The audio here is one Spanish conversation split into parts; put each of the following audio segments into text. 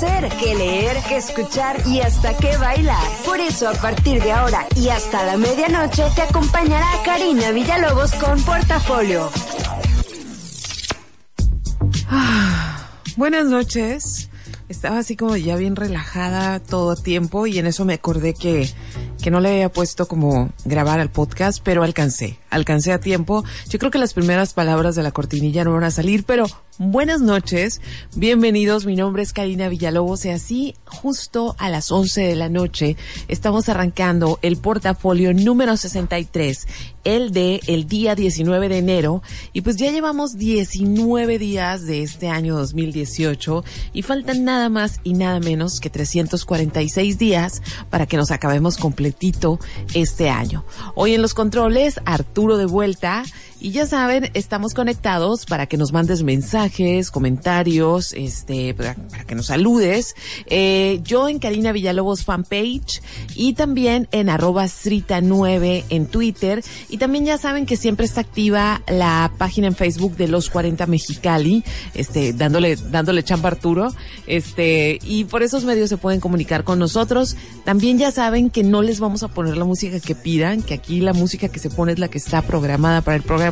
hacer, qué leer, qué escuchar y hasta qué bailar. Por eso a partir de ahora y hasta la medianoche te acompañará Karina Villalobos con Portafolio. Ah, buenas noches. Estaba así como ya bien relajada todo tiempo y en eso me acordé que, que no le había puesto como grabar al podcast, pero alcancé, alcancé a tiempo. Yo creo que las primeras palabras de la cortinilla no van a salir, pero buenas noches, bienvenidos, mi nombre es Karina Villalobos y así justo a las 11 de la noche estamos arrancando el portafolio número 63, el de el día 19 de enero y pues ya llevamos 19 días de este año 2018 y faltan nada más y nada menos que 346 días para que nos acabemos completito este año. Hoy en los controles, Arturo de vuelta y ya saben, estamos conectados para que nos mandes mensajes, comentarios, este, para, que nos saludes. Eh, yo en Karina Villalobos fanpage y también en arroba srita9 en Twitter. Y también ya saben que siempre está activa la página en Facebook de los 40 Mexicali, este, dándole, dándole chamba Arturo. Este, y por esos medios se pueden comunicar con nosotros. También ya saben que no les vamos a poner la música que pidan, que aquí la música que se pone es la que está programada para el programa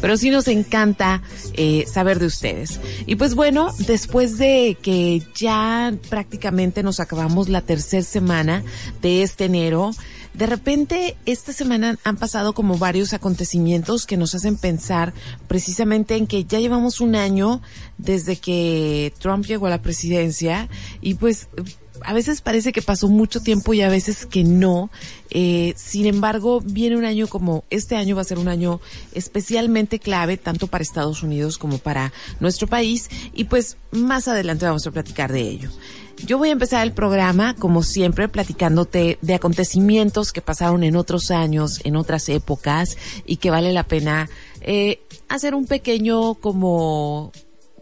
pero sí nos encanta eh, saber de ustedes. Y pues bueno, después de que ya prácticamente nos acabamos la tercera semana de este enero, de repente esta semana han pasado como varios acontecimientos que nos hacen pensar precisamente en que ya llevamos un año desde que Trump llegó a la presidencia y pues a veces parece que pasó mucho tiempo y a veces que no. Eh, sin embargo, viene un año como este año va a ser un año especialmente clave tanto para Estados Unidos como para nuestro país y pues más adelante vamos a platicar de ello. Yo voy a empezar el programa, como siempre, platicándote de acontecimientos que pasaron en otros años, en otras épocas, y que vale la pena eh, hacer un pequeño como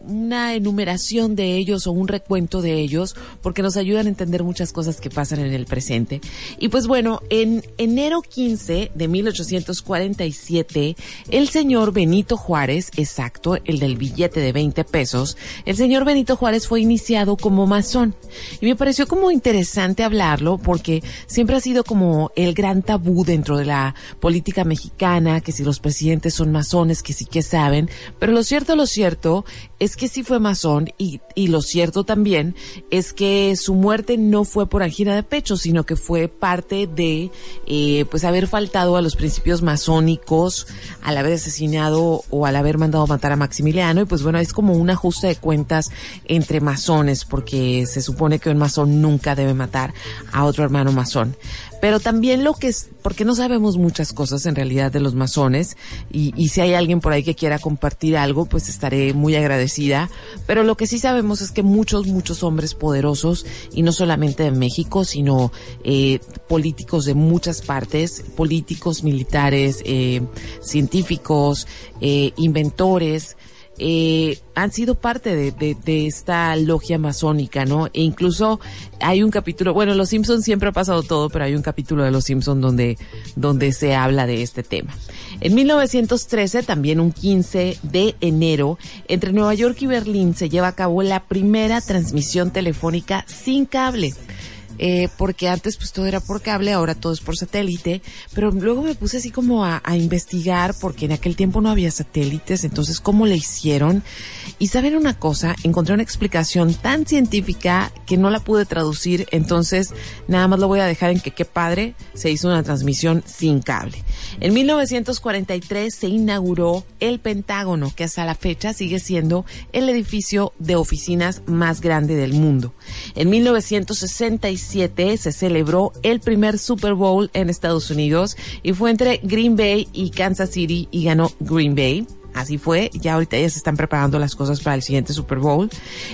una enumeración de ellos o un recuento de ellos porque nos ayudan a entender muchas cosas que pasan en el presente. Y pues bueno, en enero 15 de 1847, el señor Benito Juárez, exacto, el del billete de 20 pesos, el señor Benito Juárez fue iniciado como masón. Y me pareció como interesante hablarlo porque siempre ha sido como el gran tabú dentro de la política mexicana, que si los presidentes son masones, que sí que saben, pero lo cierto, lo cierto es que sí fue masón y, y lo cierto también es que su muerte no fue por angina de pecho, sino que fue parte de eh, pues haber faltado a los principios masónicos, al haber asesinado o al haber mandado matar a Maximiliano y pues bueno, es como un ajuste de cuentas entre masones porque se supone que un masón nunca debe matar a otro hermano masón. Pero también lo que es, porque no sabemos muchas cosas en realidad de los masones, y, y si hay alguien por ahí que quiera compartir algo, pues estaré muy agradecida. Pero lo que sí sabemos es que muchos, muchos hombres poderosos, y no solamente de México, sino eh, políticos de muchas partes, políticos, militares, eh, científicos, eh, inventores, eh, han sido parte de, de, de, esta logia masónica, ¿no? E incluso hay un capítulo, bueno, Los Simpsons siempre ha pasado todo, pero hay un capítulo de Los Simpsons donde, donde se habla de este tema. En 1913, también un 15 de enero, entre Nueva York y Berlín se lleva a cabo la primera transmisión telefónica sin cable eh, porque antes pues todo era por cable, ahora todo es por satélite, pero luego me puse así como a, investigar porque en aquel tiempo no había satélites, entonces cómo le hicieron. Y saben una cosa, encontré una explicación tan científica que no la pude traducir, entonces nada más lo voy a dejar en que qué padre se hizo una transmisión sin cable. En 1943 se inauguró el Pentágono, que hasta la fecha sigue siendo el edificio de oficinas más grande del mundo. En 1965 se celebró el primer Super Bowl en Estados Unidos y fue entre Green Bay y Kansas City y ganó Green Bay. Así fue, ya ahorita ya se están preparando las cosas para el siguiente Super Bowl.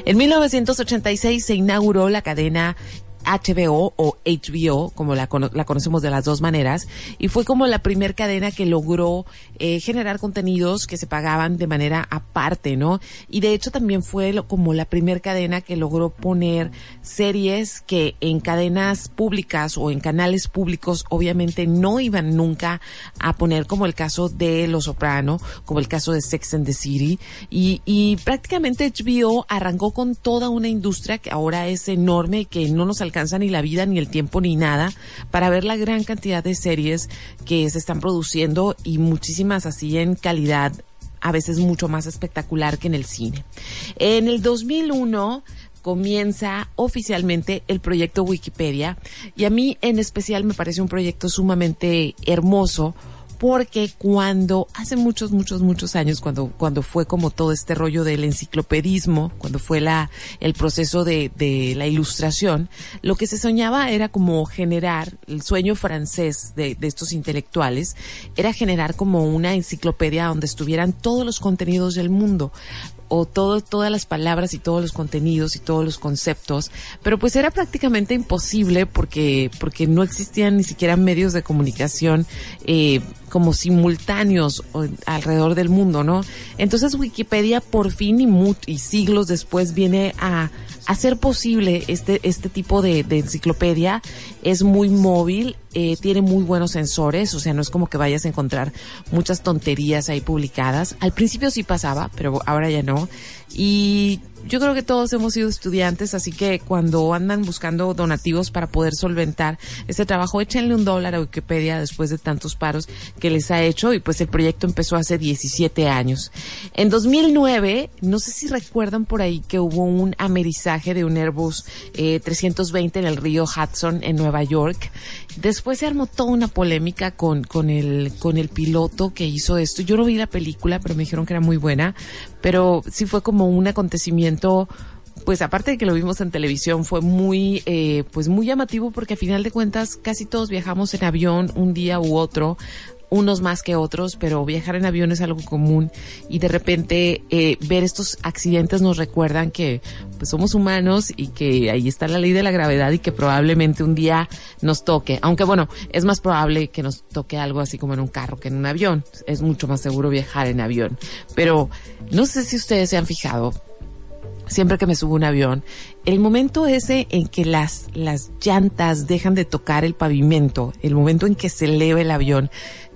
En 1986 se inauguró la cadena HBO o HBO, como la, la, conocemos de las dos maneras, y fue como la primer cadena que logró eh, generar contenidos que se pagaban de manera aparte, ¿no? Y de hecho también fue como la primer cadena que logró poner series que en cadenas públicas o en canales públicos obviamente no iban nunca a poner como el caso de Los Soprano, como el caso de Sex and the City, y, y prácticamente HBO arrancó con toda una industria que ahora es enorme y que no nos alcanza ni la vida, ni el tiempo, ni nada, para ver la gran cantidad de series que se están produciendo y muchísimas así en calidad a veces mucho más espectacular que en el cine. En el 2001 comienza oficialmente el proyecto Wikipedia y a mí en especial me parece un proyecto sumamente hermoso porque cuando hace muchos, muchos, muchos años, cuando, cuando fue como todo este rollo del enciclopedismo, cuando fue la, el proceso de, de la ilustración, lo que se soñaba era como generar, el sueño francés de, de estos intelectuales, era generar como una enciclopedia donde estuvieran todos los contenidos del mundo o todo, todas las palabras y todos los contenidos y todos los conceptos, pero pues era prácticamente imposible porque, porque no existían ni siquiera medios de comunicación eh, como simultáneos alrededor del mundo, ¿no? Entonces Wikipedia por fin y, y siglos después viene a hacer posible este, este tipo de, de enciclopedia. Es muy móvil, eh, tiene muy buenos sensores, o sea, no es como que vayas a encontrar muchas tonterías ahí publicadas. Al principio sí pasaba, pero ahora ya no. Y yo creo que todos hemos sido estudiantes, así que cuando andan buscando donativos para poder solventar este trabajo, échenle un dólar a Wikipedia después de tantos paros que les ha hecho y pues el proyecto empezó hace 17 años. En 2009, no sé si recuerdan por ahí que hubo un amerizaje de un Airbus 320 eh, en el río Hudson en Nueva York. Después se armó toda una polémica con, con el, con el piloto que hizo esto. Yo no vi la película, pero me dijeron que era muy buena, pero sí fue como un acontecimiento pues aparte de que lo vimos en televisión, fue muy, eh, pues muy llamativo porque a final de cuentas casi todos viajamos en avión un día u otro, unos más que otros, pero viajar en avión es algo común y de repente eh, ver estos accidentes nos recuerdan que pues somos humanos y que ahí está la ley de la gravedad y que probablemente un día nos toque, aunque bueno, es más probable que nos toque algo así como en un carro que en un avión, es mucho más seguro viajar en avión, pero no sé si ustedes se han fijado, siempre que me subo un avión, el momento ese en que las, las llantas dejan de tocar el pavimento, el momento en que se eleva el avión,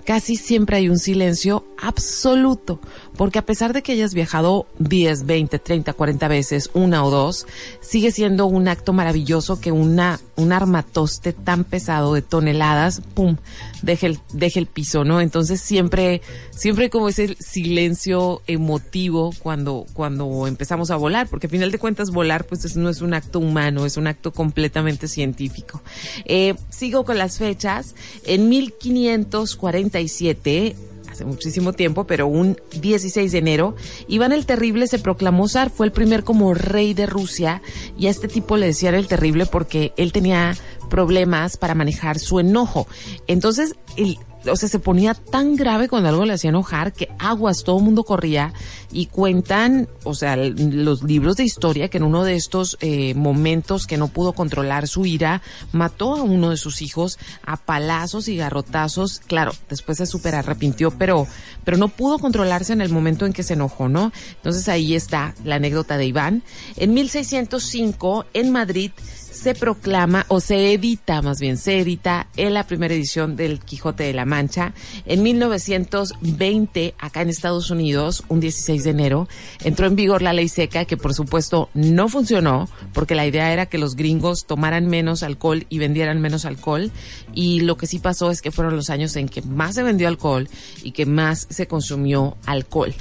casi siempre hay un silencio absoluto, porque a pesar de que hayas viajado 10, 20, 30, 40 veces, una o dos, sigue siendo un acto maravilloso que una, un armatoste tan pesado de toneladas, pum, deje el, deje el piso, ¿no? Entonces siempre, siempre como ese silencio emotivo cuando, cuando empezamos a volar, porque al final de cuentas volar pues no es un acto humano, es un acto completamente científico. Eh, sigo con las fechas. En 1547, hace muchísimo tiempo, pero un 16 de enero, Iván el Terrible se proclamó zar, fue el primer como rey de Rusia y a este tipo le decían el Terrible porque él tenía problemas para manejar su enojo. Entonces, el, o sea, se ponía tan grave cuando algo le hacía enojar que aguas, todo el mundo corría y cuentan, o sea, los libros de historia que en uno de estos eh, momentos que no pudo controlar su ira, mató a uno de sus hijos a palazos y garrotazos. Claro, después se super arrepintió, pero, pero no pudo controlarse en el momento en que se enojó, ¿no? Entonces ahí está la anécdota de Iván. En 1605, en Madrid, se proclama o se edita, más bien se edita en la primera edición del Quijote de la Mancha. En 1920, acá en Estados Unidos, un 16 de enero, entró en vigor la ley seca que por supuesto no funcionó porque la idea era que los gringos tomaran menos alcohol y vendieran menos alcohol y lo que sí pasó es que fueron los años en que más se vendió alcohol y que más se consumió alcohol.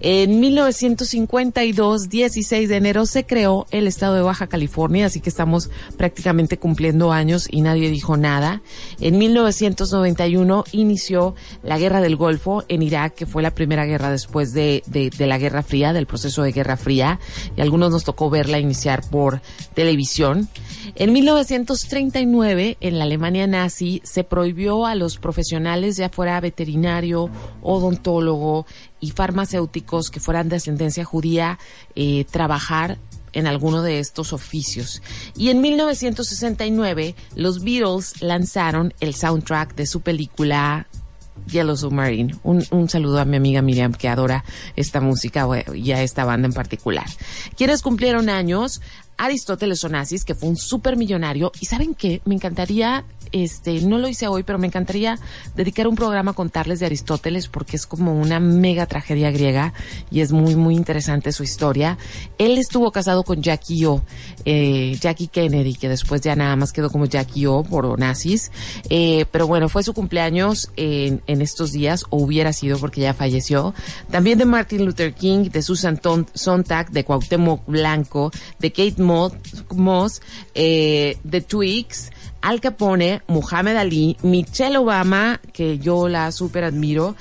En 1952, 16 de enero, se creó el estado de Baja California, así que estamos prácticamente cumpliendo años y nadie dijo nada. En 1991 inició la Guerra del Golfo en Irak, que fue la primera guerra después de, de, la Guerra Fría, del proceso de Guerra Fría, y algunos nos tocó verla iniciar por televisión. En 1939, en la Alemania nazi, se prohibió a los profesionales, ya fuera veterinario, odontólogo y farmacéuticos que fueran de ascendencia judía, eh, trabajar en alguno de estos oficios. Y en 1969 los Beatles lanzaron el soundtrack de su película Yellow Submarine. Un, saludo a mi amiga Miriam que adora esta música y a esta banda en particular. Quienes cumplieron años, Aristóteles Onassis, que fue un supermillonario. Y saben qué, me encantaría este, no lo hice hoy, pero me encantaría dedicar un programa a contarles de Aristóteles porque es como una mega tragedia griega y es muy, muy interesante su historia. Él estuvo casado con Jackie O, eh, Jackie Kennedy, que después ya nada más quedó como Jackie O por Onassis. Eh, pero bueno, fue su cumpleaños en, estos días, o hubiera sido porque ya falleció. También de Martin Luther King, de Susan Sontag, de Cuauhtémoc Blanco, de Kate Moss, eh, de Twix, al Capone, Muhammad Ali, Michelle Obama, que yo la súper admiro,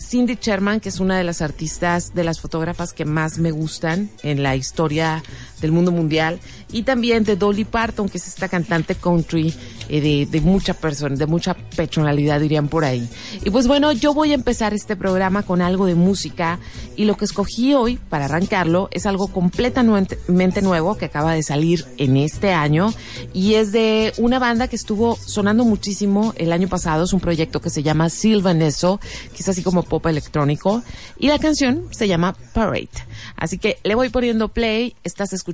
Cindy Sherman, que es una de las artistas, de las fotógrafas que más me gustan en la historia del mundo mundial, y también de Dolly Parton, que es esta cantante country eh, de, de mucha persona, de mucha personalidad, dirían por ahí. Y pues bueno, yo voy a empezar este programa con algo de música y lo que escogí hoy para arrancarlo es algo completamente nuevo que acaba de salir en este año y es de una banda que estuvo sonando muchísimo el año pasado, es un proyecto que se llama Silvaneso, que es así como pop electrónico y la canción se llama Parade. Así que le voy poniendo play, estás escuchando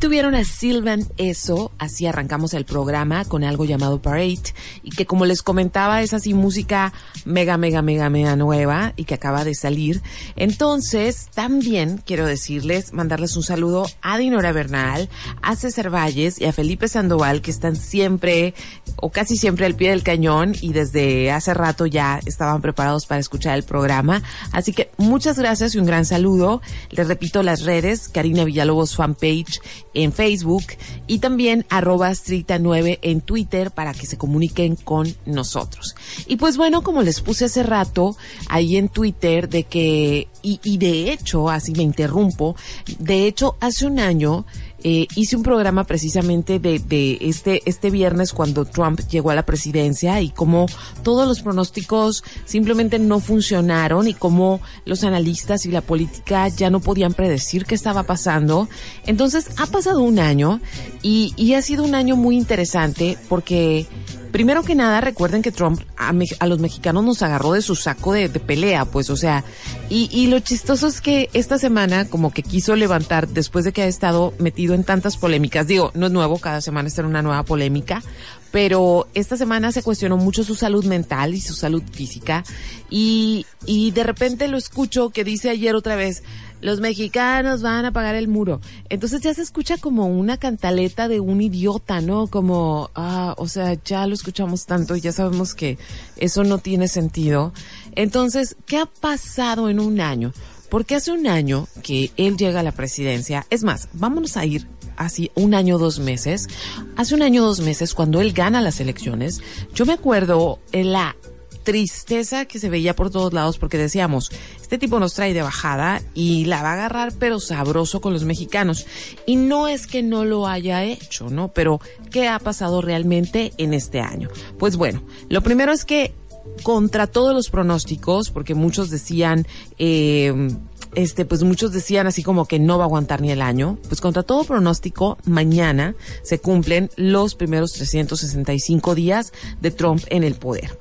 tuvieron a Sylvan Eso, así arrancamos el programa con algo llamado Parade, y que como les comentaba es así música mega, mega, mega, mega nueva y que acaba de salir. Entonces, también quiero decirles, mandarles un saludo a Dinora Bernal, a César Valles y a Felipe Sandoval, que están siempre o casi siempre al pie del cañón y desde hace rato ya estaban preparados para escuchar el programa. Así que muchas gracias y un gran saludo. Les repito las redes, Karina Villalobos fanpage en Facebook y también arroba strita9 en Twitter para que se comuniquen con nosotros. Y pues bueno, como les puse hace rato ahí en Twitter de que, y, de hecho, así me interrumpo, de hecho hace un año eh, hice un programa precisamente de, de este, este viernes cuando Trump llegó a la presidencia y cómo todos los pronósticos simplemente no funcionaron y cómo los analistas y la política ya no podían predecir qué estaba pasando. Entonces ha pasado un año y, y ha sido un año muy interesante porque Primero que nada, recuerden que Trump a, los mexicanos nos agarró de su saco de, pelea, pues, o sea, y, y, lo chistoso es que esta semana como que quiso levantar, después de que ha estado metido en tantas polémicas, digo, no es nuevo, cada semana está en una nueva polémica, pero esta semana se cuestionó mucho su salud mental y su salud física, y, y de repente lo escucho que dice ayer otra vez, los mexicanos van a pagar el muro. Entonces ya se escucha como una cantaleta de un idiota, ¿no? Como, ah, o sea, ya lo escuchamos tanto y ya sabemos que eso no tiene sentido. Entonces, ¿qué ha pasado en un año? Porque hace un año que él llega a la presidencia, es más, vámonos a ir así un año, dos meses. Hace un año, dos meses, cuando él gana las elecciones, yo me acuerdo en la tristeza que se veía por todos lados porque decíamos, este tipo nos trae de bajada y la va a agarrar pero sabroso con los mexicanos. Y no es que no lo haya hecho, ¿no? Pero, ¿qué ha pasado realmente en este año? Pues bueno, lo primero es que contra todos los pronósticos, porque muchos decían, eh, este, pues muchos decían así como que no va a aguantar ni el año. Pues contra todo pronóstico, mañana se cumplen los primeros 365 días de Trump en el poder.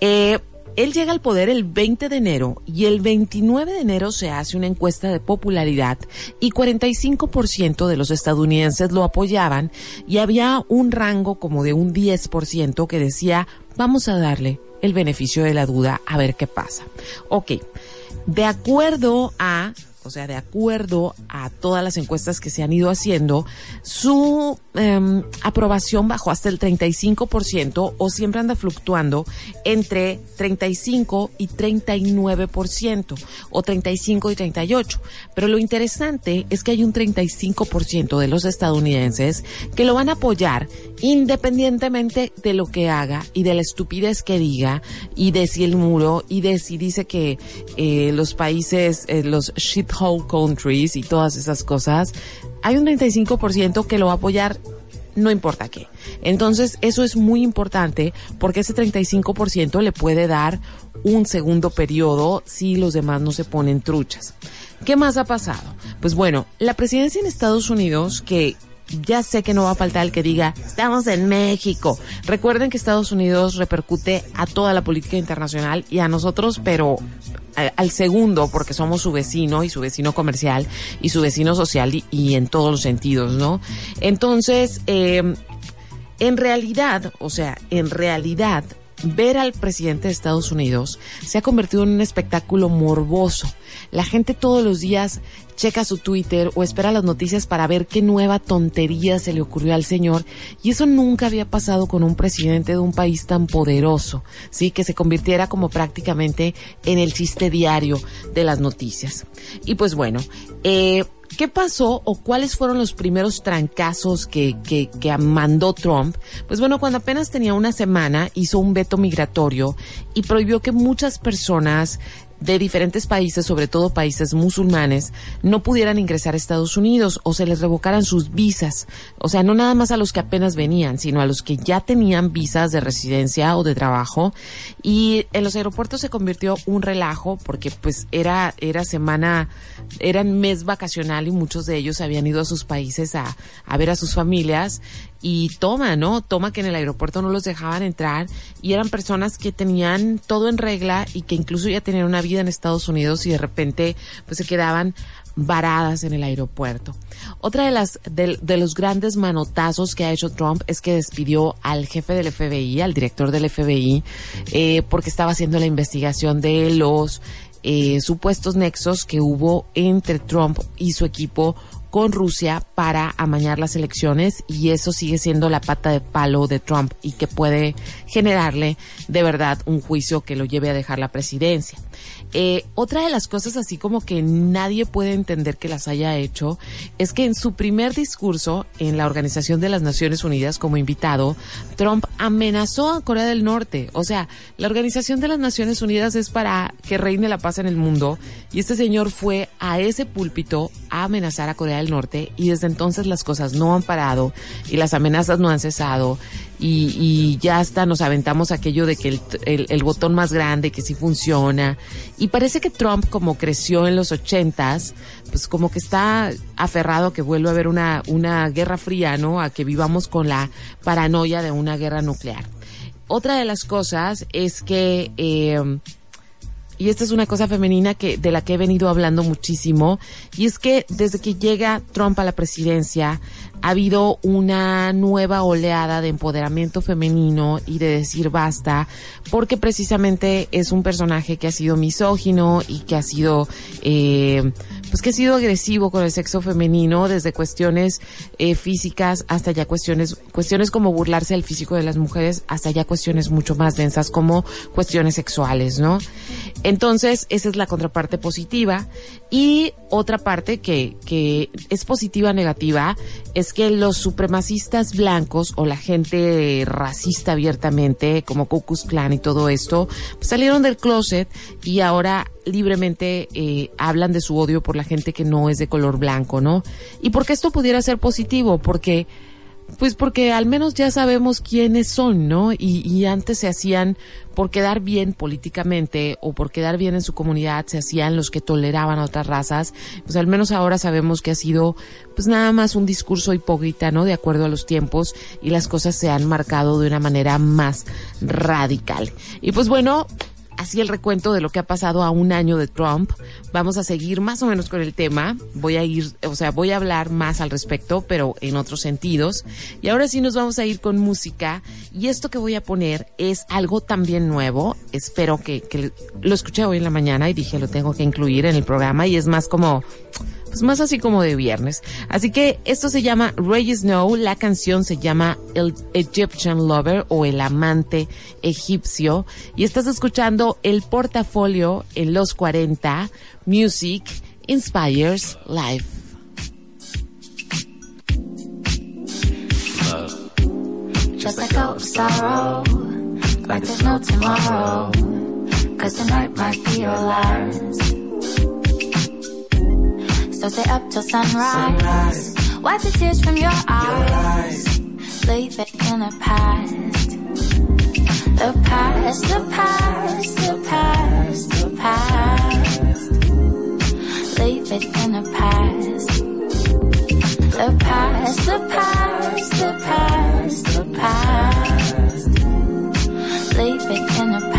Eh, él llega al poder el 20 de enero y el 29 de enero se hace una encuesta de popularidad y 45% de los estadounidenses lo apoyaban y había un rango como de un 10% que decía vamos a darle el beneficio de la duda a ver qué pasa. Ok, de acuerdo a o sea, de acuerdo a todas las encuestas que se han ido haciendo, su em, aprobación bajó hasta el 35% o siempre anda fluctuando entre 35 y 39% o 35 y 38. Pero lo interesante es que hay un 35% de los estadounidenses que lo van a apoyar independientemente de lo que haga y de la estupidez que diga y de si el muro y de si dice que eh, los países, eh, los shit whole countries y todas esas cosas, hay un 35% que lo va a apoyar no importa qué. Entonces, eso es muy importante porque ese 35% le puede dar un segundo periodo si los demás no se ponen truchas. ¿Qué más ha pasado? Pues bueno, la presidencia en Estados Unidos, que ya sé que no va a faltar el que diga, estamos en México. Recuerden que Estados Unidos repercute a toda la política internacional y a nosotros, pero al, segundo, porque somos su vecino y su vecino comercial y su vecino social y, en todos los sentidos, ¿no? Entonces, eh, en realidad, o sea, en realidad, ver al presidente de Estados Unidos se ha convertido en un espectáculo morboso. La gente todos los días checa su Twitter o espera las noticias para ver qué nueva tontería se le ocurrió al señor. Y eso nunca había pasado con un presidente de un país tan poderoso, sí, que se convirtiera como prácticamente en el chiste diario de las noticias. Y pues bueno, eh, ¿Qué pasó o cuáles fueron los primeros trancazos que, que, que, mandó Trump? Pues bueno, cuando apenas tenía una semana hizo un veto migratorio y prohibió que muchas personas de diferentes países, sobre todo países musulmanes, no pudieran ingresar a Estados Unidos o se les revocaran sus visas. O sea, no nada más a los que apenas venían, sino a los que ya tenían visas de residencia o de trabajo. Y en los aeropuertos se convirtió un relajo porque pues era, era semana, era mes vacacional y muchos de ellos habían ido a sus países a, a ver a sus familias y toma, ¿no? Toma que en el aeropuerto no los dejaban entrar y eran personas que tenían todo en regla y que incluso ya tenían una vida en Estados Unidos y de repente pues se quedaban varadas en el aeropuerto. Otra de las de, los grandes manotazos que ha hecho Trump es que despidió al jefe del FBI, al director del FBI, eh, porque estaba haciendo la investigación de los eh, supuestos nexos que hubo entre Trump y su equipo con Rusia para amañar las elecciones y eso sigue siendo la pata de palo de Trump y que puede generarle de verdad un juicio que lo lleve a dejar la presidencia. Eh, otra de las cosas así como que nadie puede entender que las haya hecho es que en su primer discurso en la Organización de las Naciones Unidas como invitado, Trump amenazó a Corea del Norte. O sea, la Organización de las Naciones Unidas es para que reine la paz en el mundo y este señor fue a ese púlpito a amenazar a Corea del Norte y desde entonces las cosas no han parado y las amenazas no han cesado y, ya hasta nos aventamos aquello de que el, el, botón más grande, que sí funciona. Y parece que Trump, como creció en los ochentas, pues como que está aferrado a que vuelva a haber una, una guerra fría, ¿no? A que vivamos con la paranoia de una guerra nuclear. Otra de las cosas es que, eh, y esta es una cosa femenina que, de la que he venido hablando muchísimo, y es que desde que llega Trump a la presidencia, ha habido una nueva oleada de empoderamiento femenino y de decir basta, porque precisamente es un personaje que ha sido misógino y que ha sido, eh, pues que ha sido agresivo con el sexo femenino, desde cuestiones eh, físicas hasta ya cuestiones, cuestiones como burlarse del físico de las mujeres, hasta ya cuestiones mucho más densas como cuestiones sexuales, ¿no? Entonces, esa es la contraparte positiva. Y otra parte que, que es positiva negativa es que los supremacistas blancos o la gente racista abiertamente, como Ku Klux Klan y todo esto, pues salieron del closet y ahora libremente eh, hablan de su odio por la gente que no es de color blanco, ¿no? Y porque esto pudiera ser positivo, porque pues porque al menos ya sabemos quiénes son, ¿no? Y, y, antes se hacían por quedar bien políticamente o por quedar bien en su comunidad, se hacían los que toleraban a otras razas. Pues al menos ahora sabemos que ha sido pues nada más un discurso hipócrita, ¿no? De acuerdo a los tiempos y las cosas se han marcado de una manera más radical. Y pues bueno, así el recuento de lo que ha pasado a un año de Trump. Vamos a seguir más o menos con el tema. Voy a ir, o sea, voy a hablar más al respecto, pero en otros sentidos. Y ahora sí nos vamos a ir con música. Y esto que voy a poner es algo también nuevo. Espero que, lo escuché hoy en la mañana y dije lo tengo que incluir en el programa. Y es más como más así como de viernes. Así que esto se llama Ray Snow, la canción se llama El Egyptian Lover o El Amante Egipcio y estás escuchando el portafolio en los 40 Music Inspires Life. Just like sorrow, like there's no tomorrow, cause might be your. So stay up till sunrise. sunrise. Wipe the tears from your eyes. Leave it in the past. The past, the past, the past, the past. Leave it in the past. The past, the past, the past, the past. Leave it in the past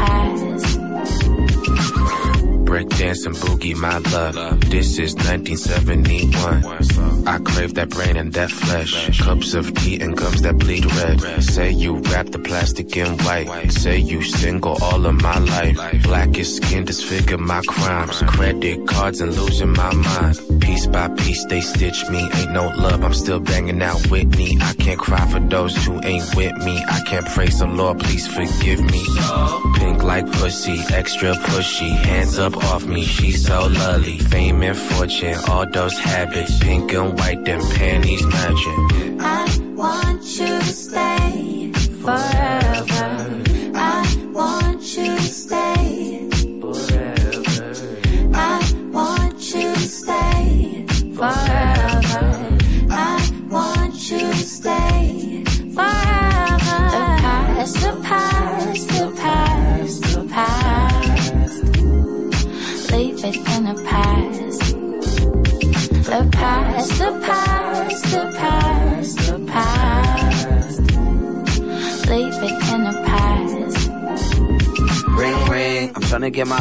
breakdance and boogie, my love. This is 1971. I crave that brain and that flesh. Cups of tea and gums that bleed red. Say you wrap the plastic in white. Say you single all of my life. Blackest skin disfigure my crimes. Credit cards and losing my mind. Piece by piece they stitch me. Ain't no love, I'm still banging out Whitney. I can't cry for those who ain't with me. I can't praise the Lord, please forgive me. Pink like pussy, extra pushy. Hands up off me, she's so lovely. Fame and fortune, all those habits. Pink and white, them panties matching. I want you to stay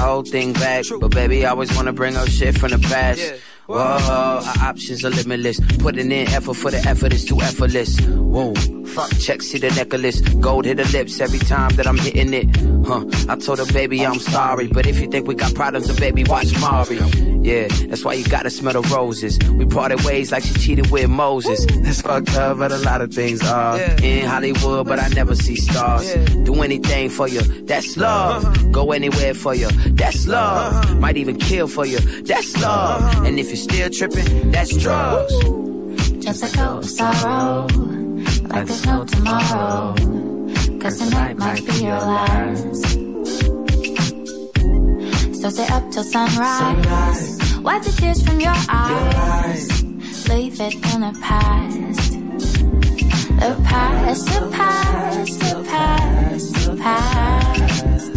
Ring ring, I'm trying to get my old thing back. But baby, I always wanna bring up shit from the past. Whoa, our options are limitless. Putting in effort for the effort is too effortless. Whoa, fuck check, see the necklace. Gold hit her lips every time that I'm hitting it. Huh, I told her, baby, I'm sorry. But if you think we got problems, then baby, watch Mari. Yeah, that's why you gotta smell the roses. We parted ways like she cheated with Moses. That's fucked up, but a lot of things are. In Hollywood, but I never see stars. Do anything for you, that's uh-huh. love. Go anywhere for you, that's uh-huh. love. Might even kill for you, that's uh-huh. love. And if you're still tripping, that's drugs. Just go of sorrow, like there's no tomorrow. Cause tonight might be your last. So stay up till sunrise. Wipe the tears from your eyes. Leave it in the past. The past, the past, the past, the past.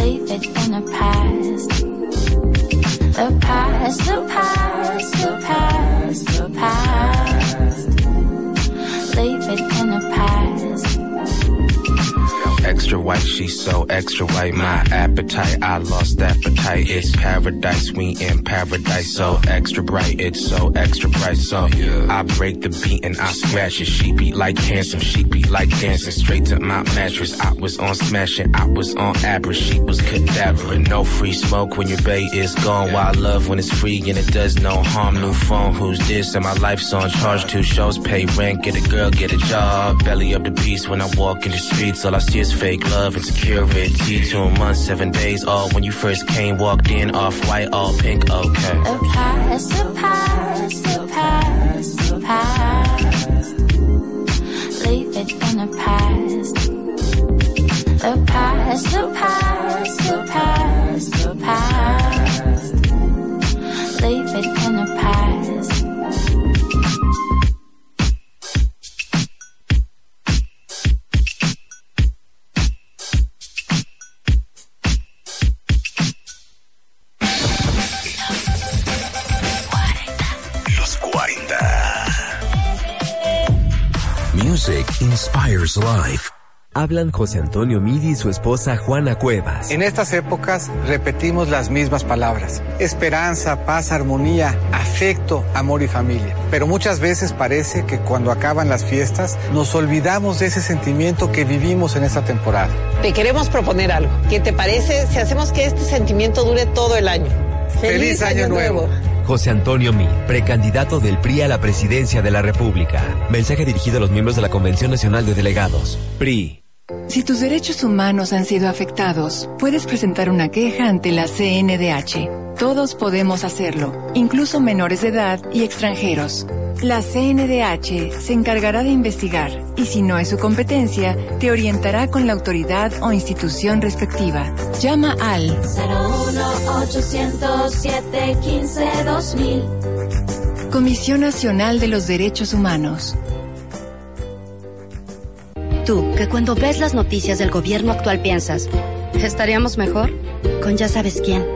Leave it in the past. The past, the past, the past, the past. Leave it in the past. Extra white, she's so extra white. My appetite, I lost appetite. It's paradise, we in paradise. So extra bright, it's so extra bright. So I break the beat and I scratch it. She be like handsome, she be like dancing. Straight to my mattress. I was on smashing, I was on average. She was cadaver. No free smoke when your bay is gone. Wild love when it's free and it does no harm. New phone, who's this? And my life's on charge. Two shows, pay rent, get a girl, get a job. Belly of the beast when I walk in the streets. All I see is fake love and security. Two months, seven days. All when you first came, walked in, off white, all pink. Okay. The past, the past, the past, the past. Leave it in the past. The past, the past, the past, the past. Leave it in the past. Inspires life. Hablan José Antonio Midi y su esposa Juana Cuevas. En estas épocas repetimos las mismas palabras. Esperanza, paz, armonía, afecto, amor y familia. Pero muchas veces parece que cuando acaban las fiestas nos olvidamos de ese sentimiento que vivimos en esta temporada. Te queremos proponer algo. ¿Qué te parece si hacemos que este sentimiento dure todo el año? ¡Feliz Año Nuevo! José Antonio Mid, precandidato del PRI a la presidencia de la República. Mensaje dirigido a los miembros de la Convención Nacional de Delegados. PRI. Si tus derechos humanos han sido afectados, puedes presentar una queja ante la CNDH. Todos podemos hacerlo, incluso menores de edad y extranjeros. La CNDH se encargará de investigar y si no es su competencia, te orientará con la autoridad o institución respectiva. Llama al 01807 15 2000. Comisión Nacional de los Derechos Humanos. Tú, que cuando ves las noticias del gobierno actual piensas, ¿estaríamos mejor? Con ya sabes quién.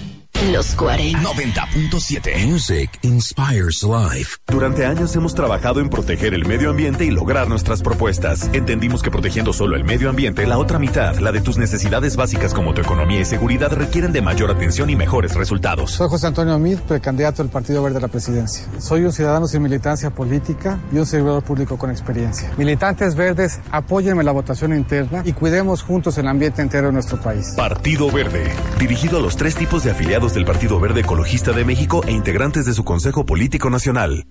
Los 40. 90.7 Music inspires life. Durante años hemos trabajado en proteger el medio ambiente y lograr nuestras propuestas. Entendimos que protegiendo solo el medio ambiente, la otra mitad, la de tus necesidades básicas como tu economía y seguridad, requieren de mayor atención y mejores resultados. Soy José Antonio Amid, precandidato del Partido Verde a la presidencia. Soy un ciudadano sin militancia política y un servidor público con experiencia. Militantes verdes, apóyenme en la votación interna y cuidemos juntos el ambiente entero de nuestro país. Partido Verde, dirigido a los tres tipos de afiliados del Partido Verde Ecologista de México e integrantes de su Consejo Político Nacional.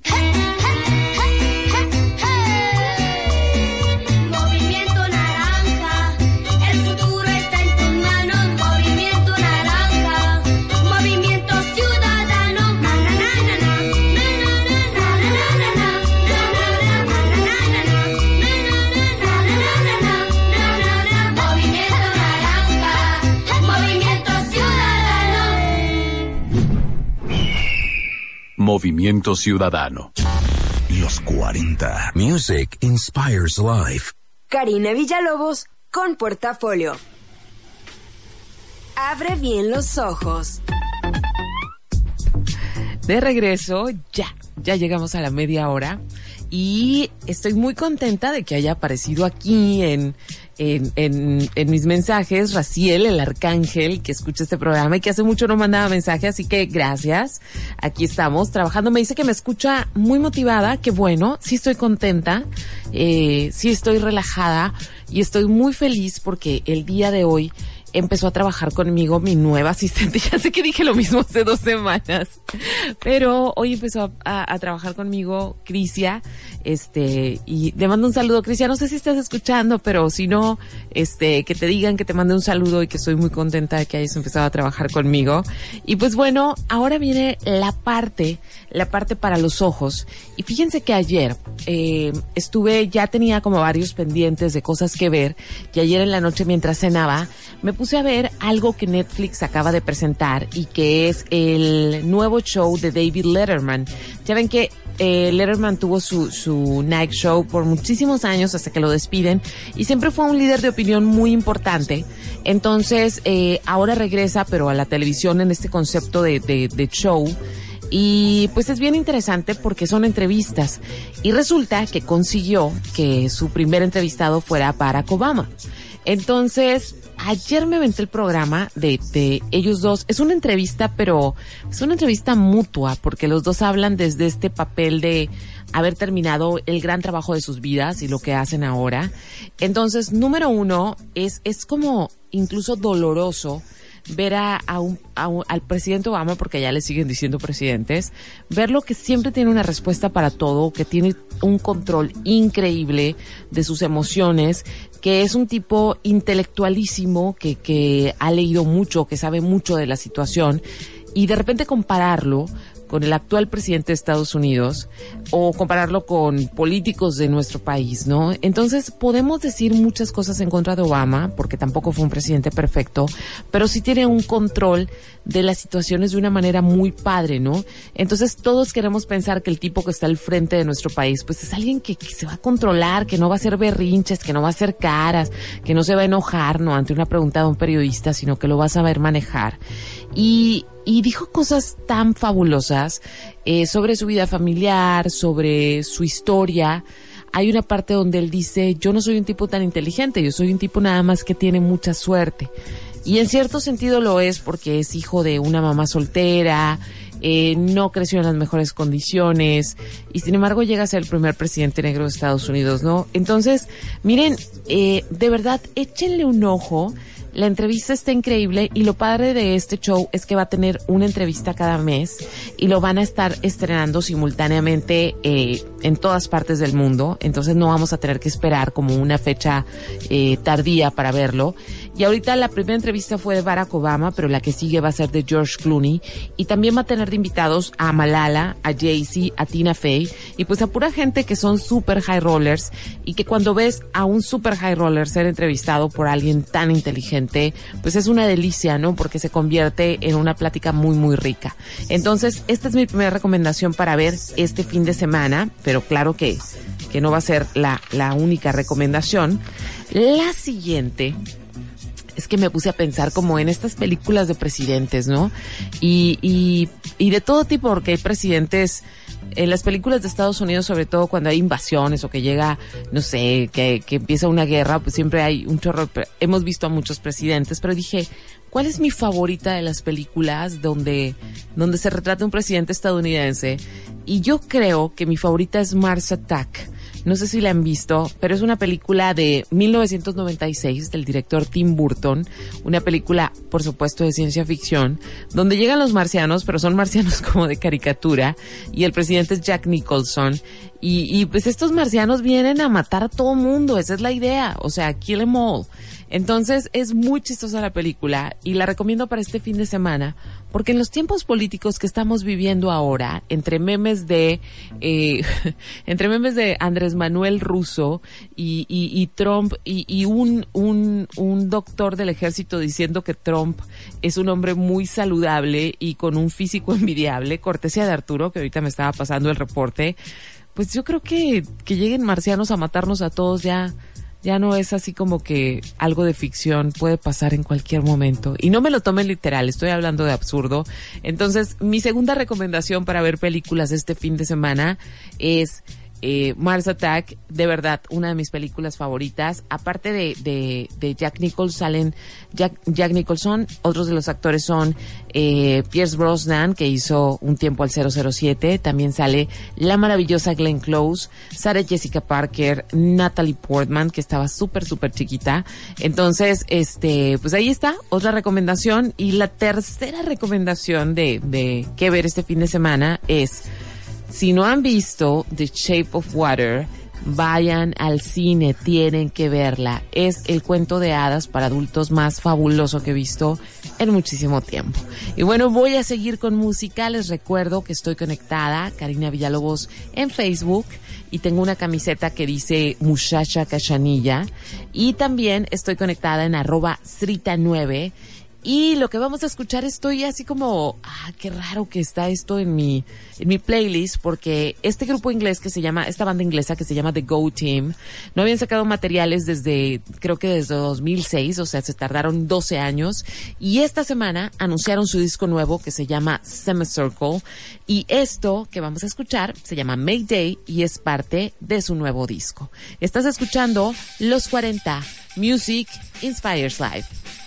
Movimiento Ciudadano. Los 40. Music inspires life. Karina Villalobos con Portafolio. Abre bien los ojos. De regreso, ya, ya llegamos a la media hora y estoy muy contenta de que haya aparecido aquí en, en, en, en, mis mensajes Raciel, el arcángel, que escucha este programa y que hace mucho no mandaba mensaje, así que gracias. Aquí estamos trabajando. Me dice que me escucha muy motivada, que bueno, sí estoy contenta, eh, sí estoy relajada y estoy muy feliz porque el día de hoy empezó a trabajar conmigo mi nueva asistente. Ya sé que dije lo mismo hace dos semanas, pero hoy empezó a, trabajar conmigo Crisia, este, y le mando un saludo, Crisia. No sé si estás escuchando, pero si no, este, que te digan que te mande un saludo y que estoy muy contenta de que hayas empezado a trabajar conmigo. Y pues bueno, ahora viene la parte, la parte para los ojos. Y fíjense que ayer, eh, estuve, ya tenía como varios pendientes de cosas que ver, y ayer en la noche mientras cenaba, me puse a ver algo que Netflix acaba de presentar y que es el nuevo show de David Letterman. Ya ven que eh, Letterman tuvo su, su night show por muchísimos años hasta que lo despiden y siempre fue un líder de opinión muy importante. Entonces, eh, ahora regresa, pero a la televisión en este concepto de, de, de show. Y pues es bien interesante porque son entrevistas. Y resulta que consiguió que su primer entrevistado fuera Barack Obama. Entonces, ayer me aventé el programa de, de ellos dos. Es una entrevista, pero es una entrevista mutua, porque los dos hablan desde este papel de haber terminado el gran trabajo de sus vidas y lo que hacen ahora. Entonces, número uno, es, es como incluso doloroso ver a, un, a un, al presidente Obama, porque ya le siguen diciendo presidentes, verlo que siempre tiene una respuesta para todo, que tiene un control increíble de sus emociones, que es un tipo intelectualísimo, que, que ha leído mucho, que sabe mucho de la situación, y de repente compararlo con el actual presidente de Estados Unidos o compararlo con políticos de nuestro país, ¿no? Entonces podemos decir muchas cosas en contra de Obama, porque tampoco fue un presidente perfecto, pero sí tiene un control de las situaciones de una manera muy padre, ¿no? Entonces todos queremos pensar que el tipo que está al frente de nuestro país, pues es alguien que, se va a controlar, que no va a hacer berrinches, que no va a hacer caras, que no se va a enojar, ¿no? Ante una pregunta de un periodista, sino que lo va a saber manejar. Y, y dijo cosas tan fabulosas eh, sobre su vida familiar, sobre su historia. Hay una parte donde él dice, yo no soy un tipo tan inteligente, yo soy un tipo nada más que tiene mucha suerte. Y en cierto sentido lo es porque es hijo de una mamá soltera, eh, no creció en las mejores condiciones y sin embargo llega a ser el primer presidente negro de Estados Unidos, ¿no? Entonces, miren, eh, de verdad, échenle un ojo. La entrevista está increíble y lo padre de este show es que va a tener una entrevista cada mes y lo van a estar estrenando simultáneamente eh, en todas partes del mundo. Entonces no vamos a tener que esperar como una fecha eh, tardía para verlo. Y ahorita la primera entrevista fue de Barack Obama, pero la que sigue va a ser de George Clooney. Y también va a tener de invitados a Malala, a Jay-Z, a Tina Fey y pues a pura gente que son super high rollers y que cuando ves a un super high roller ser entrevistado por alguien tan inteligente, pues es una delicia, ¿no? Porque se convierte en una plática muy, muy rica. Entonces, esta es mi primera recomendación para ver este fin de semana, pero claro que, que no va a ser la, la única recomendación. La siguiente es que me puse a pensar como en estas películas de presidentes, ¿no? Y, y, y de todo tipo, porque hay presidentes en las películas de Estados Unidos, sobre todo cuando hay invasiones o que llega, no sé, que, que empieza una guerra, pues siempre hay un chorro. Hemos visto a muchos presidentes, pero dije, ¿cuál es mi favorita de las películas donde, donde se retrata un presidente estadounidense? Y yo creo que mi favorita es Mars Attack. No sé si la han visto, pero es una película de 1996 del director Tim Burton, una película, por supuesto, de ciencia ficción, donde llegan los marcianos, pero son marcianos como de caricatura, y el presidente es Jack Nicholson, y, y pues estos marcianos vienen a matar a todo mundo, esa es la idea, o sea, kill em all. Entonces es muy chistosa la película y la recomiendo para este fin de semana porque en los tiempos políticos que estamos viviendo ahora, entre memes de eh, entre memes de Andrés Manuel Russo y, y, y Trump y, y un, un, un doctor del ejército diciendo que Trump es un hombre muy saludable y con un físico envidiable, cortesía de Arturo, que ahorita me estaba pasando el reporte, pues yo creo que, que lleguen marcianos a matarnos a todos ya Ya no es así como que algo de ficción puede pasar en cualquier momento. Y no me lo tomen literal, estoy hablando de absurdo. Entonces, mi segunda recomendación para ver películas este fin de semana es eh, Mars Attack, de verdad, una de mis películas favoritas. Aparte de, de, de Jack Nicholson, salen Jack, Jack, Nicholson, otros de los actores son eh, Pierce Brosnan, que hizo un tiempo al 007, también sale la maravillosa Glenn Close, Sarah Jessica Parker, Natalie Portman, que estaba súper, súper chiquita. Entonces, este, pues ahí está, otra recomendación. Y la tercera recomendación de, de qué ver este fin de semana es si no han visto The Shape of Water, vayan al cine, tienen que verla. Es el cuento de hadas para adultos más fabuloso que he visto en muchísimo tiempo. Y bueno, voy a seguir con música. Les recuerdo que estoy conectada, Karina Villalobos, en Facebook y tengo una camiseta que dice Muchacha Cachanilla. Y también estoy conectada en arroba Srita9 y lo que vamos a escuchar estoy así como, ah, qué raro que está esto en mi, en mi playlist, porque este grupo inglés que se llama, esta banda inglesa que se llama The Go Team, no habían sacado materiales desde, creo que desde 2006, o sea, se tardaron 12 años, y esta semana anunciaron su disco nuevo que se llama Semicircle, y esto que vamos a escuchar se llama Mayday y es parte de su nuevo disco. Estás escuchando Los 40, Music Inspires Life.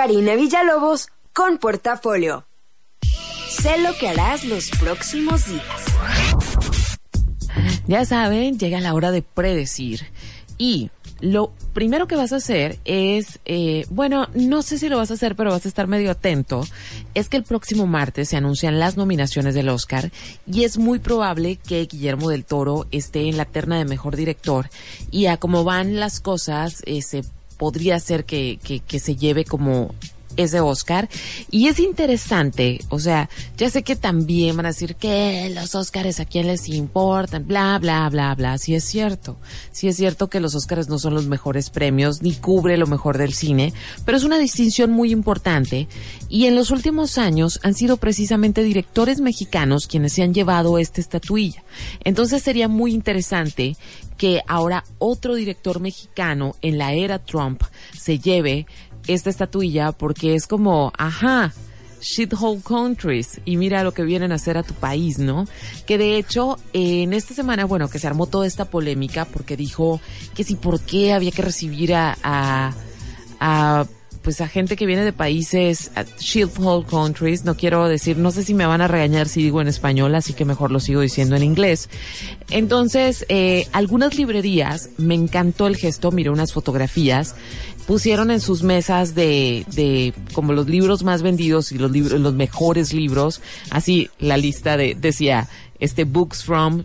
Karina Villalobos con Portafolio. Sé lo que harás los próximos días. Ya saben, llega la hora de predecir. Y lo primero que vas a hacer es, eh, bueno, no sé si lo vas a hacer, pero vas a estar medio atento, es que el próximo martes se anuncian las nominaciones del Oscar y es muy probable que Guillermo del Toro esté en la terna de mejor director y a cómo van las cosas, eh, se podría ser que, que, que se lleve como ese Oscar. Y es interesante, o sea, ya sé que también van a decir que los Oscars a quién les importan, bla, bla, bla, bla. Sí es cierto. Sí es cierto que los Oscars no son los mejores premios, ni cubre lo mejor del cine, pero es una distinción muy importante. Y en los últimos años han sido precisamente directores mexicanos quienes se han llevado esta estatuilla. Entonces sería muy interesante que ahora otro director mexicano en la era Trump se lleve esta estatuilla porque es como, ajá, shithole countries y mira lo que vienen a hacer a tu país, ¿no? Que de hecho, en esta semana, bueno, que se armó toda esta polémica porque dijo que si por qué había que recibir a, a, a pues a gente que viene de países shithole countries, no quiero decir, no sé si me van a regañar si digo en español, así que mejor lo sigo diciendo en inglés. Entonces, eh, algunas librerías, me encantó el gesto, miré unas fotografías, pusieron en sus mesas de, de como los libros más vendidos y los libros, los mejores libros, así la lista de, decía, este books from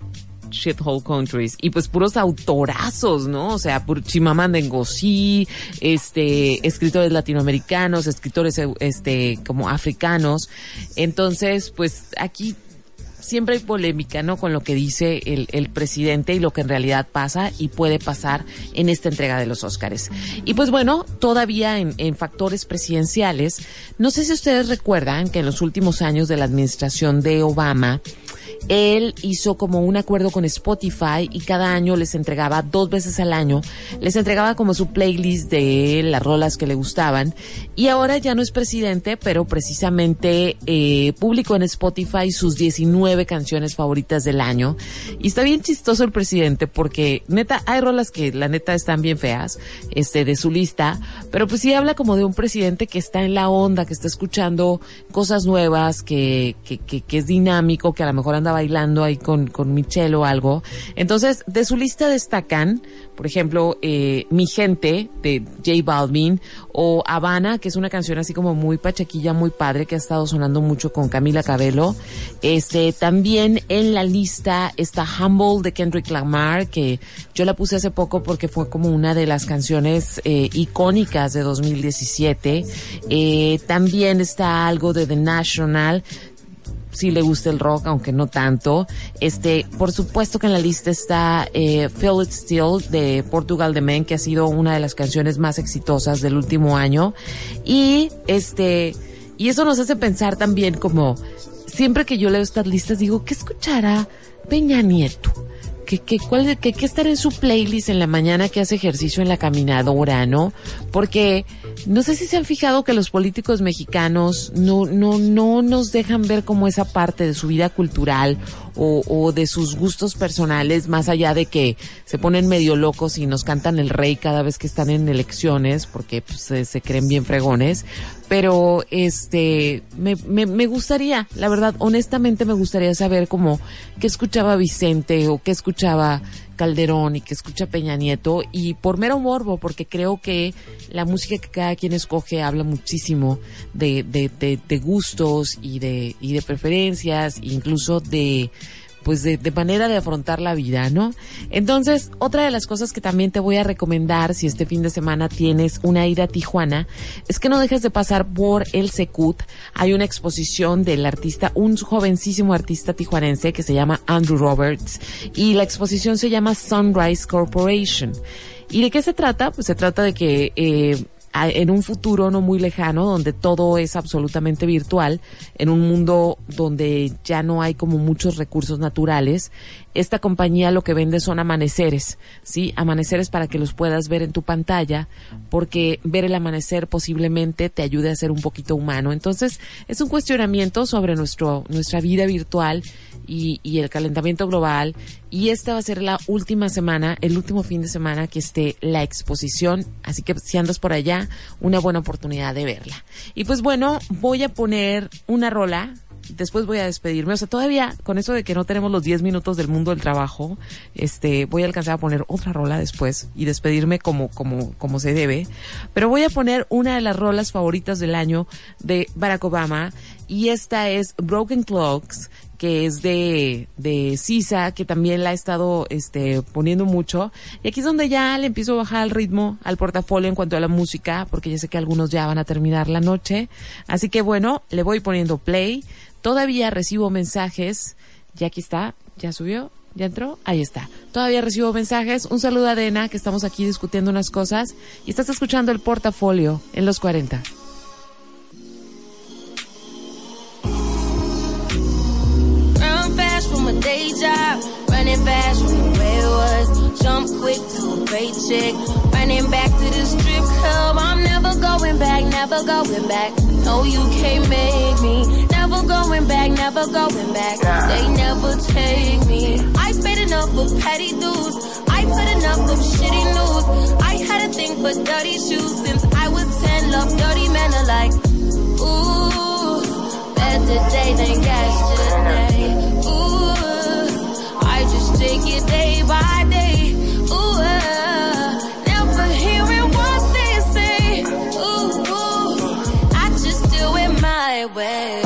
shithole countries y pues puros autorazos, ¿no? O sea, por Chimamanda Ngozi, este, escritores latinoamericanos, escritores este como africanos. Entonces, pues aquí siempre hay polémica, ¿no? Con lo que dice el, presidente y lo que en realidad pasa y puede pasar en esta entrega de los Óscares. Y pues bueno, todavía en, factores presidenciales, no sé si ustedes recuerdan que en los últimos años de la administración de Obama, él hizo como un acuerdo con Spotify y cada año les entregaba dos veces al año, les entregaba como su playlist de las rolas que le gustaban. Y ahora ya no es presidente, pero precisamente eh, publicó en Spotify sus 19 canciones favoritas del año. Y está bien chistoso el presidente porque neta hay rolas que la neta están bien feas, este de su lista, pero pues sí habla como de un presidente que está en la onda, que está escuchando cosas nuevas, que que, que, es dinámico, que a lo mejor anda bailando ahí con, con Michelle o algo. Entonces, de su lista destacan, por ejemplo, eh, Mi Gente de J Balvin o Habana, que es una canción así como muy pachequilla, muy padre, que ha estado sonando mucho con Camila Cabello. Este, también en la lista está Humble de Kendrick Lamar, que yo la puse hace poco porque fue como una de las canciones eh, icónicas de 2017. Eh, también está algo de The National, si le gusta el rock, aunque no tanto. Este, por supuesto que en la lista está eh, Feel It Still de Portugal de Men, que ha sido una de las canciones más exitosas del último año. Y este, y eso nos hace pensar también como, siempre que yo leo estas listas digo, ¿qué escuchará Peña Nieto? Que, que, cuál, que, que estar en su playlist en la mañana que hace ejercicio en la caminadora, ¿no? Porque no sé si se han fijado que los políticos mexicanos no, no, no nos dejan ver como esa parte de su vida cultural o, o de sus gustos personales, más allá de que se ponen medio locos y nos cantan el rey cada vez que están en elecciones, porque pues, se, se creen bien fregones. Pero este, me, me, me gustaría, la verdad, honestamente me gustaría saber como qué escuchaba Vicente o qué escuchaba Calderón y que escucha Peña Nieto y por mero morbo, porque creo que la música que cada quien escoge habla muchísimo de, de, de, de gustos y de, y de preferencias, incluso de, pues de, de, manera de afrontar la vida, ¿no? Entonces, otra de las cosas que también te voy a recomendar si este fin de semana tienes una ida a Tijuana, es que no dejes de pasar por el Secut. Hay una exposición del artista, un jovencísimo artista tijuanense que se llama Andrew Roberts y la exposición se llama Sunrise Corporation. ¿Y de qué se trata? Pues se trata de que eh, en un futuro no muy lejano, donde todo es absolutamente virtual, en un mundo donde ya no hay como muchos recursos naturales, esta compañía lo que vende son amaneceres, ¿sí? Amaneceres para que los puedas ver en tu pantalla, porque ver el amanecer posiblemente te ayude a ser un poquito humano. Entonces, es un cuestionamiento sobre nuestro, nuestra vida virtual y, y el calentamiento global. Y esta va a ser la última semana, el último fin de semana que esté la exposición. Así que si andas por allá, una buena oportunidad de verla. Y pues bueno, voy a poner una rola después voy a despedirme. O sea, todavía con eso de que no tenemos los 10 minutos del mundo del trabajo, este, voy a alcanzar a poner otra rola después y despedirme como, como, como se debe. Pero voy a poner una de las rolas favoritas del año de Barack Obama y esta es Broken Clocks que es de, de Sisa, que también la ha estado este, poniendo mucho. Y aquí es donde ya le empiezo a bajar el ritmo al portafolio en cuanto a la música, porque ya sé que algunos ya van a terminar la noche. Así que bueno, le voy poniendo play. Todavía recibo mensajes. Ya aquí está, ya subió, ya entró, ahí está. Todavía recibo mensajes. Un saludo a Dena, que estamos aquí discutiendo unas cosas. Y estás escuchando el portafolio en los 40. Going back, never going back. Back. They never take me. I paid enough of petty dues. I put enough of shitty news. I had a thing for dirty shoes since I was 10. Love dirty men alike. Ooh, better day than yesterday. Ooh, I just take it day by day. Ooh, uh, never hearing what they say. Ooh, ooh, I just do it my way.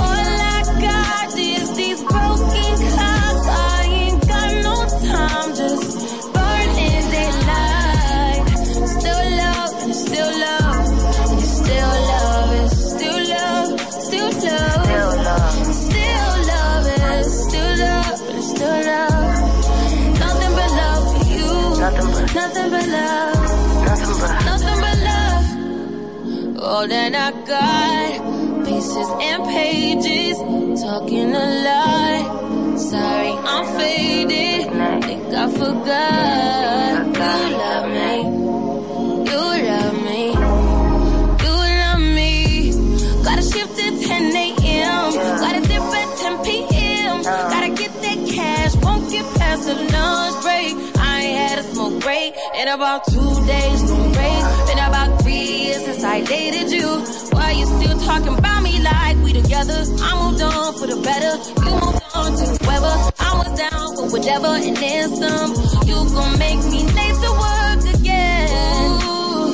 Nothing but love. Nothing but love. All that I got, pieces and pages, talking a lot. Sorry, I'm faded. Think I forgot. You love me. You love me. You love me. Gotta shift at 10 a.m. Gotta dip at 10 p.m. Gotta get that cash. Won't get past the lunch break. In about two days. No break. Been about three years since I dated you. Why you still talking about me like we together? I moved on for the better. You moved on to weather. I was down for whatever and then some. You gon' make me late to work again. Ooh,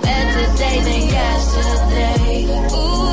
better day than yesterday. Ooh,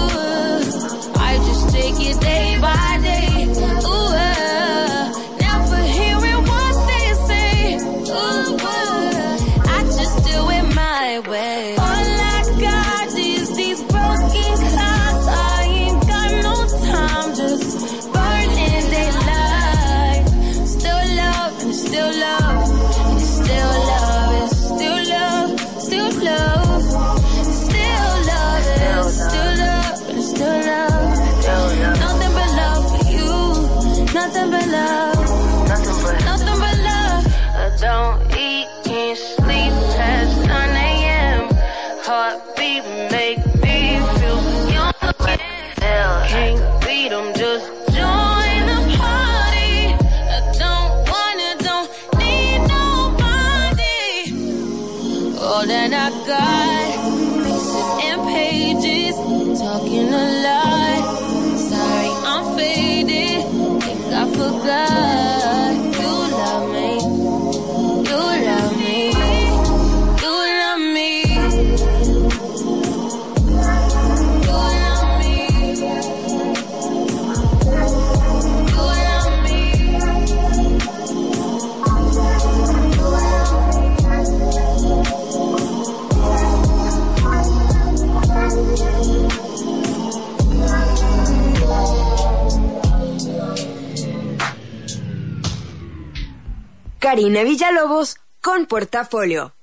Karina Villalobos con portafolio.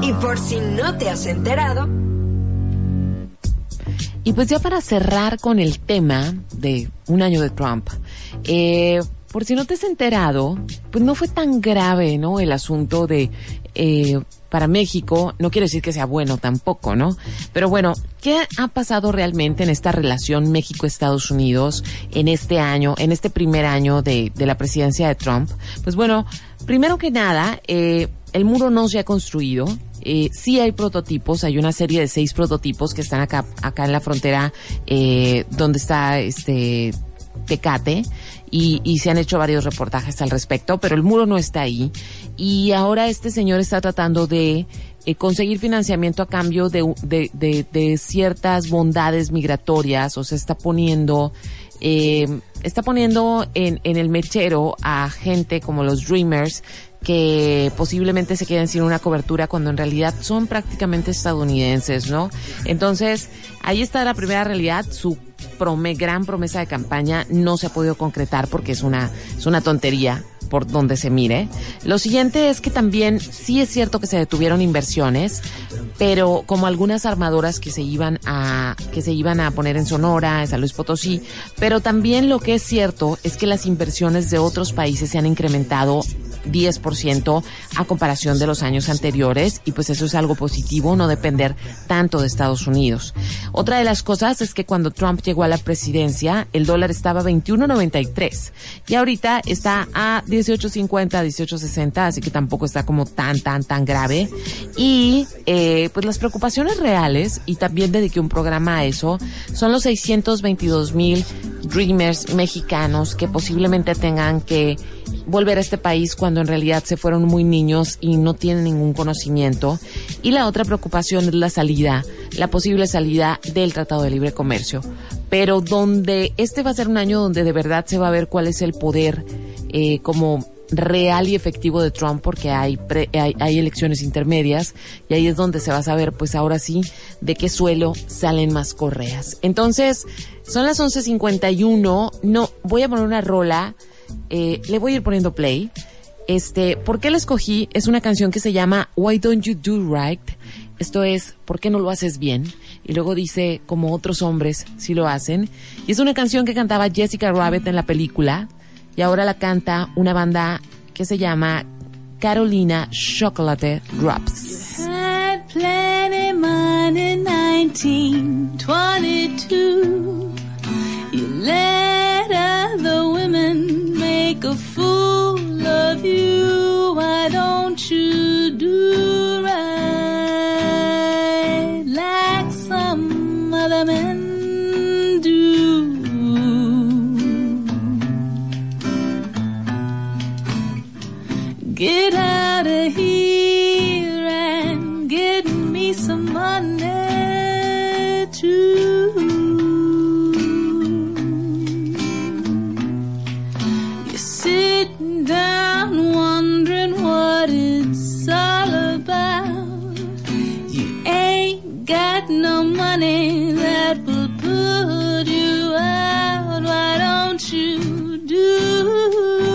Y por si no te has enterado, Y pues ya para cerrar con el tema de un año de Trump, eh, por si no te has enterado, pues no fue tan grave, ¿no? El asunto de eh, para México, no quiere decir que sea bueno tampoco, ¿no? Pero bueno, ¿qué ha pasado realmente en esta relación México-Estados Unidos en este año, en este primer año de, de la presidencia de Trump? Pues bueno, primero que nada, eh, el muro no se ha construido. Eh, sí hay prototipos, hay una serie de seis prototipos que están acá, acá en la frontera eh, donde está este Tecate y, y se han hecho varios reportajes al respecto, pero el muro no está ahí. Y ahora este señor está tratando de eh, conseguir financiamiento a cambio de, de, de, de ciertas bondades migratorias, o sea, está poniendo eh, está poniendo en, en el mechero a gente como los Dreamers que posiblemente se queden sin una cobertura cuando en realidad son prácticamente estadounidenses, ¿no? Entonces, ahí está la primera realidad, su gran promesa de campaña no se ha podido concretar porque es una, es una tontería por donde se mire. Lo siguiente es que también sí es cierto que se detuvieron inversiones, pero como algunas armadoras que se iban a que se iban a poner en Sonora, en San Luis Potosí, pero también lo que es cierto es que las inversiones de otros países se han incrementado 10% a comparación de los años anteriores y pues eso es algo positivo, no depender tanto de Estados Unidos. Otra de las cosas es que cuando Trump llegó a la presidencia, el dólar estaba 21.93 y ahorita está a 18.50, 18.60, así que tampoco está como tan, tan, tan grave. Y eh, pues las preocupaciones reales, y también dediqué un programa a eso, son los 622 mil Dreamers mexicanos que posiblemente tengan que volver a este país cuando en realidad se fueron muy niños y no tienen ningún conocimiento. Y la otra preocupación es la salida, la posible salida del Tratado de Libre Comercio. Pero donde este va a ser un año donde de verdad se va a ver cuál es el poder eh, como real y efectivo de Trump porque hay, hay elecciones intermedias y ahí es donde se va a saber pues ahora sí de qué suelo salen más correas. Entonces, son las 11.51, no, voy a poner una rola, eh, le voy a ir poniendo play. Este, ¿por qué la escogí? Es una canción que se llama Why Don't You Do Right? Esto es, ¿por qué no lo haces bien? Y luego dice, como otros hombres sí lo hacen. Y es una canción que cantaba Jessica Rabbit en la película. Y ahora la canta una banda que se llama Carolina Chocolate Drops. Had plenty money in 1922. You let other women make a fool of you. Why don't you do right like some other men Get out of here and get me some money too. You're sitting down wondering what it's all about. You ain't got no money that will put you out. Why don't you do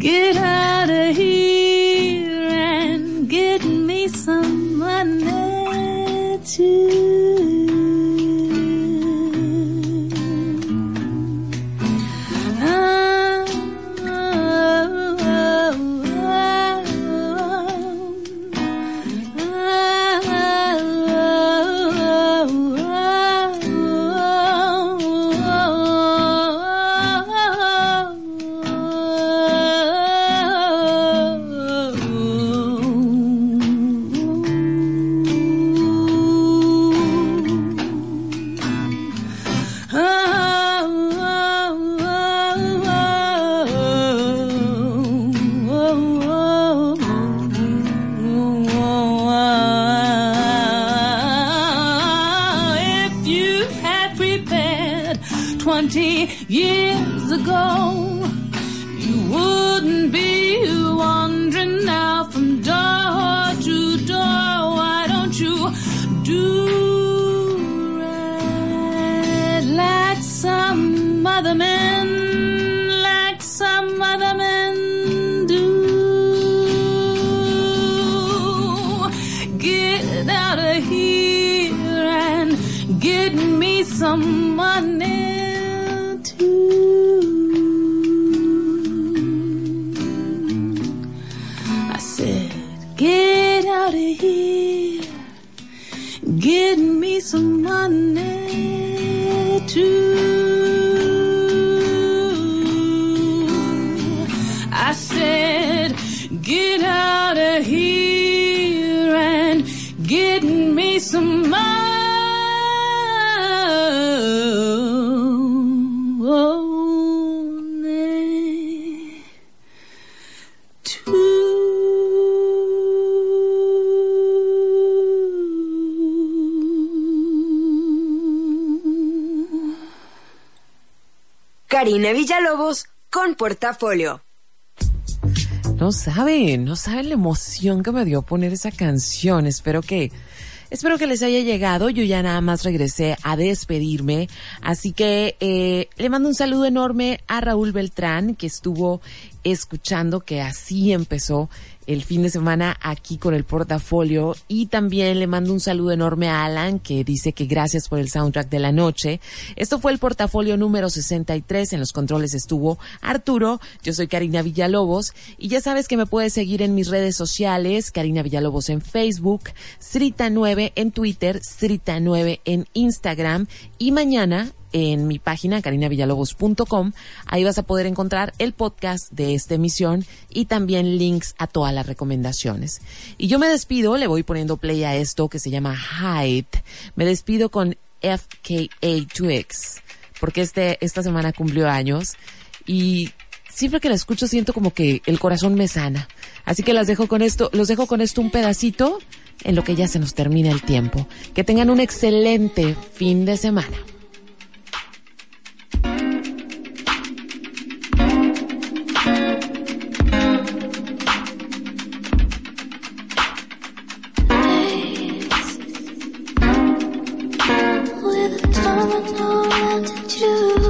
Get out of here and get me some money too. Get me some. Karina Villalobos con Portafolio. No saben, no saben la emoción que me dio poner esa canción. Espero que, espero que les haya llegado. Yo ya nada más regresé a despedirme. Así que eh, le mando un saludo enorme a Raúl Beltrán, que estuvo escuchando, que así empezó el fin de semana aquí con el portafolio. Y también le mando un saludo enorme a Alan que dice que gracias por el soundtrack de la noche. Esto fue el portafolio número 63, en los controles estuvo Arturo, yo soy Karina Villalobos. Y ya sabes que me puedes seguir en mis redes sociales, Karina Villalobos en Facebook, Srita9 en Twitter, Srita9 en Instagram. Y mañana en mi página carinavillalobos.com. Ahí vas a poder encontrar el podcast de esta emisión y también links a todas las recomendaciones. Y yo me despido, le voy poniendo play a esto que se llama Hype. Me despido con FKA Twix, porque este, esta semana cumplió años y siempre que la escucho siento como que el corazón me sana. Así que las dejo con esto, los dejo con esto un pedacito en lo que ya se nos termina el tiempo. Que tengan un excelente fin de semana. With a domino landed you.